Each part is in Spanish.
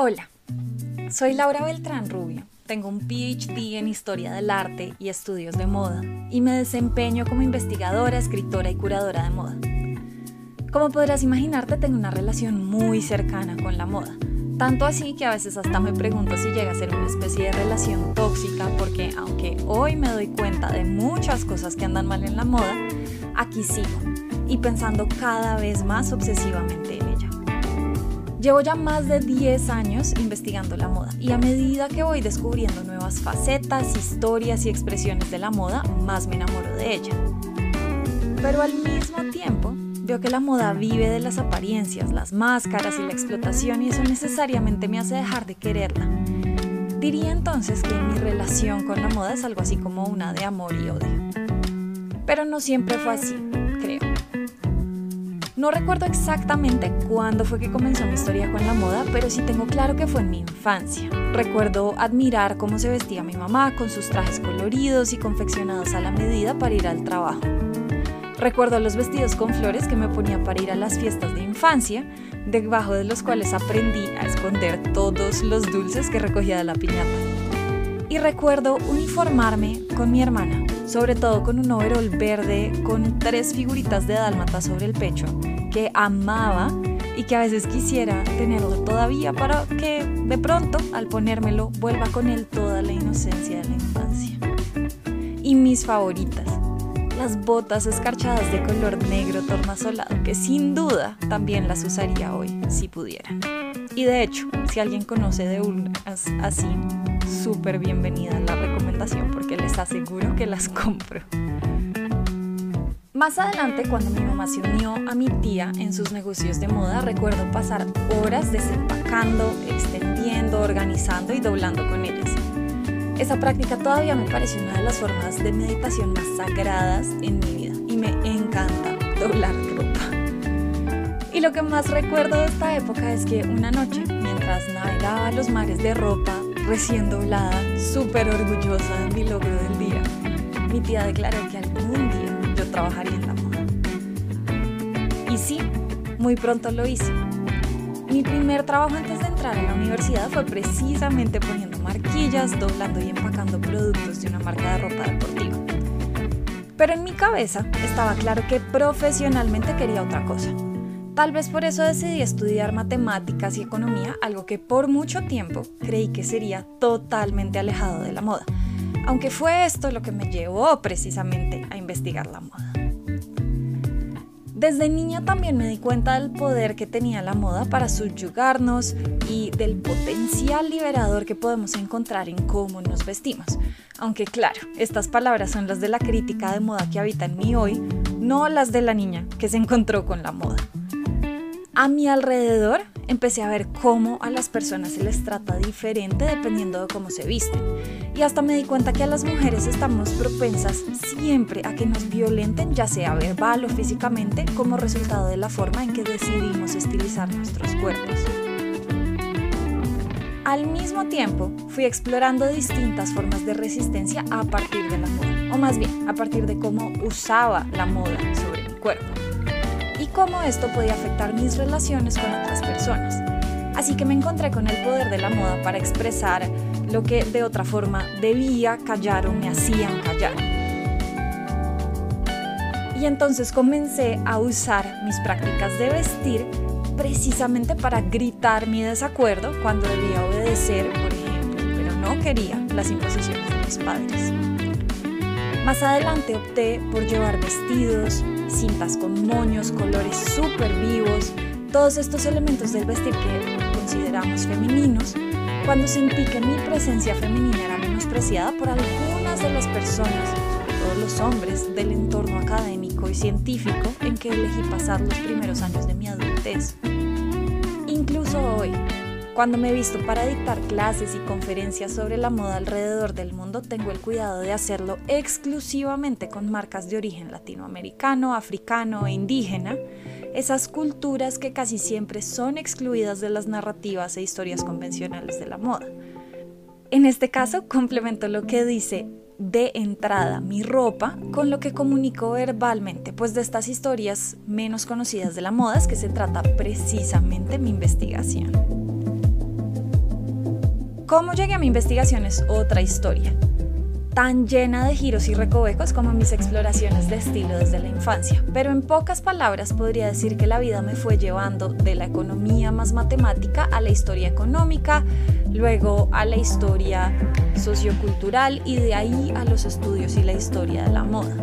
Hola, soy Laura Beltrán Rubio. Tengo un PhD en Historia del Arte y Estudios de Moda y me desempeño como investigadora, escritora y curadora de moda. Como podrás imaginarte, tengo una relación muy cercana con la moda. Tanto así que a veces hasta me pregunto si llega a ser una especie de relación tóxica porque aunque hoy me doy cuenta de muchas cosas que andan mal en la moda, aquí sigo y pensando cada vez más obsesivamente en ella. Llevo ya más de 10 años investigando la moda y a medida que voy descubriendo nuevas facetas, historias y expresiones de la moda, más me enamoro de ella. Pero al mismo tiempo, veo que la moda vive de las apariencias, las máscaras y la explotación y eso necesariamente me hace dejar de quererla. Diría entonces que mi relación con la moda es algo así como una de amor y odio. Pero no siempre fue así. No recuerdo exactamente cuándo fue que comenzó mi historia con la moda, pero sí tengo claro que fue en mi infancia. Recuerdo admirar cómo se vestía mi mamá con sus trajes coloridos y confeccionados a la medida para ir al trabajo. Recuerdo los vestidos con flores que me ponía para ir a las fiestas de infancia, debajo de los cuales aprendí a esconder todos los dulces que recogía de la piñata. Y recuerdo uniformarme con mi hermana, sobre todo con un overol verde con tres figuritas de dálmata sobre el pecho, que amaba y que a veces quisiera tenerlo todavía para que de pronto al ponérmelo vuelva con él toda la inocencia de la infancia. Y mis favoritas, las botas escarchadas de color negro tornasolado, que sin duda también las usaría hoy si pudiera. Y de hecho, si alguien conoce de unas así, súper bienvenida la recomendación porque les aseguro que las compro. Más adelante, cuando mi mamá se unió a mi tía en sus negocios de moda, recuerdo pasar horas desempacando, extendiendo, organizando y doblando con ellas. Esa práctica todavía me parece una de las formas de meditación más sagradas en mi vida y me encanta doblar ropa. Y lo que más recuerdo de esta época es que una noche, mientras navegaba los mares de ropa recién doblada, súper orgullosa de mi logro del día, mi tía declaró que algún día yo trabajaría en la moda. Y sí, muy pronto lo hice. Mi primer trabajo antes de entrar a la universidad fue precisamente poniendo marquillas, doblando y empacando productos de una marca de ropa deportiva. Pero en mi cabeza estaba claro que profesionalmente quería otra cosa. Tal vez por eso decidí estudiar matemáticas y economía, algo que por mucho tiempo creí que sería totalmente alejado de la moda, aunque fue esto lo que me llevó precisamente a investigar la moda. Desde niña también me di cuenta del poder que tenía la moda para subyugarnos y del potencial liberador que podemos encontrar en cómo nos vestimos. Aunque claro, estas palabras son las de la crítica de moda que habita en mí hoy, no las de la niña que se encontró con la moda. A mi alrededor empecé a ver cómo a las personas se les trata diferente dependiendo de cómo se visten. Y hasta me di cuenta que a las mujeres estamos propensas siempre a que nos violenten, ya sea verbal o físicamente, como resultado de la forma en que decidimos estilizar nuestros cuerpos. Al mismo tiempo, fui explorando distintas formas de resistencia a partir de la moda, o más bien, a partir de cómo usaba la moda sobre mi cuerpo cómo esto podía afectar mis relaciones con otras personas. Así que me encontré con el poder de la moda para expresar lo que de otra forma debía callar o me hacían callar. Y entonces comencé a usar mis prácticas de vestir precisamente para gritar mi desacuerdo cuando debía obedecer, por ejemplo, pero no quería las imposiciones de mis padres. Más adelante opté por llevar vestidos, cintas con moños, colores súper vivos, todos estos elementos del vestir que consideramos femeninos, cuando sentí que mi presencia femenina era menospreciada por algunas de las personas, todos los hombres del entorno académico y científico en que elegí pasar los primeros años de mi adultez. Incluso hoy, cuando me visto para dictar clases y conferencias sobre la moda alrededor del mundo, tengo el cuidado de hacerlo exclusivamente con marcas de origen latinoamericano, africano e indígena, esas culturas que casi siempre son excluidas de las narrativas e historias convencionales de la moda. En este caso, complemento lo que dice de entrada mi ropa con lo que comunico verbalmente, pues de estas historias menos conocidas de la moda es que se trata precisamente mi investigación. Cómo llegué a mi investigación es otra historia, tan llena de giros y recovecos como mis exploraciones de estilo desde la infancia. Pero en pocas palabras podría decir que la vida me fue llevando de la economía más matemática a la historia económica, luego a la historia sociocultural y de ahí a los estudios y la historia de la moda.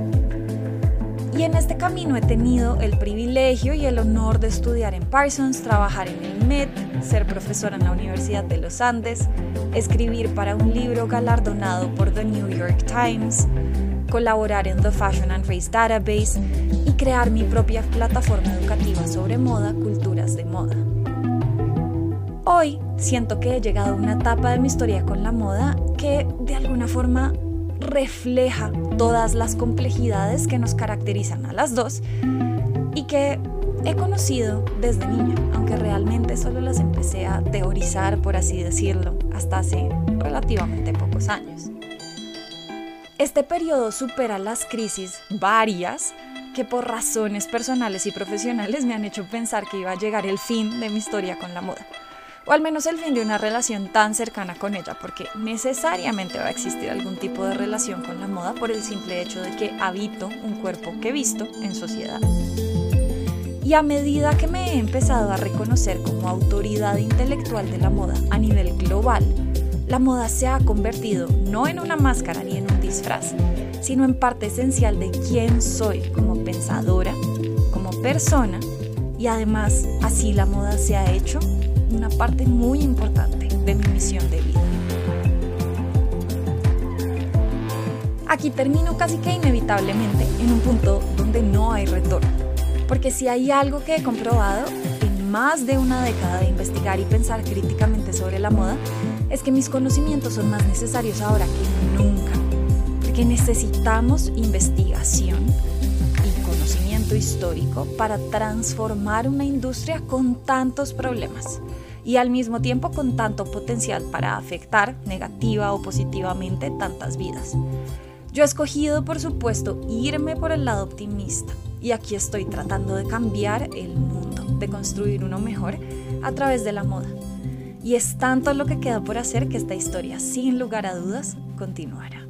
Y en este camino he tenido el privilegio y el honor de estudiar en Parsons, trabajar en el MET, ser profesora en la Universidad de los Andes, escribir para un libro galardonado por The New York Times, colaborar en The Fashion and Race Database y crear mi propia plataforma educativa sobre moda, culturas de moda. Hoy siento que he llegado a una etapa de mi historia con la moda que de alguna forma refleja todas las complejidades que nos caracterizan a las dos y que he conocido desde niña, aunque realmente solo las empecé a teorizar, por así decirlo, hasta hace relativamente pocos años. Este periodo supera las crisis varias que por razones personales y profesionales me han hecho pensar que iba a llegar el fin de mi historia con la moda o al menos el fin de una relación tan cercana con ella, porque necesariamente va a existir algún tipo de relación con la moda por el simple hecho de que habito un cuerpo que visto en sociedad. Y a medida que me he empezado a reconocer como autoridad intelectual de la moda a nivel global, la moda se ha convertido no en una máscara ni en un disfraz, sino en parte esencial de quién soy como pensadora, como persona, y además así la moda se ha hecho una parte muy importante de mi misión de vida. Aquí termino casi que inevitablemente en un punto donde no hay retorno, porque si hay algo que he comprobado en más de una década de investigar y pensar críticamente sobre la moda, es que mis conocimientos son más necesarios ahora que nunca, porque necesitamos investigación histórico para transformar una industria con tantos problemas y al mismo tiempo con tanto potencial para afectar negativa o positivamente tantas vidas. Yo he escogido, por supuesto, irme por el lado optimista y aquí estoy tratando de cambiar el mundo, de construir uno mejor a través de la moda. Y es tanto lo que queda por hacer que esta historia, sin lugar a dudas, continuará.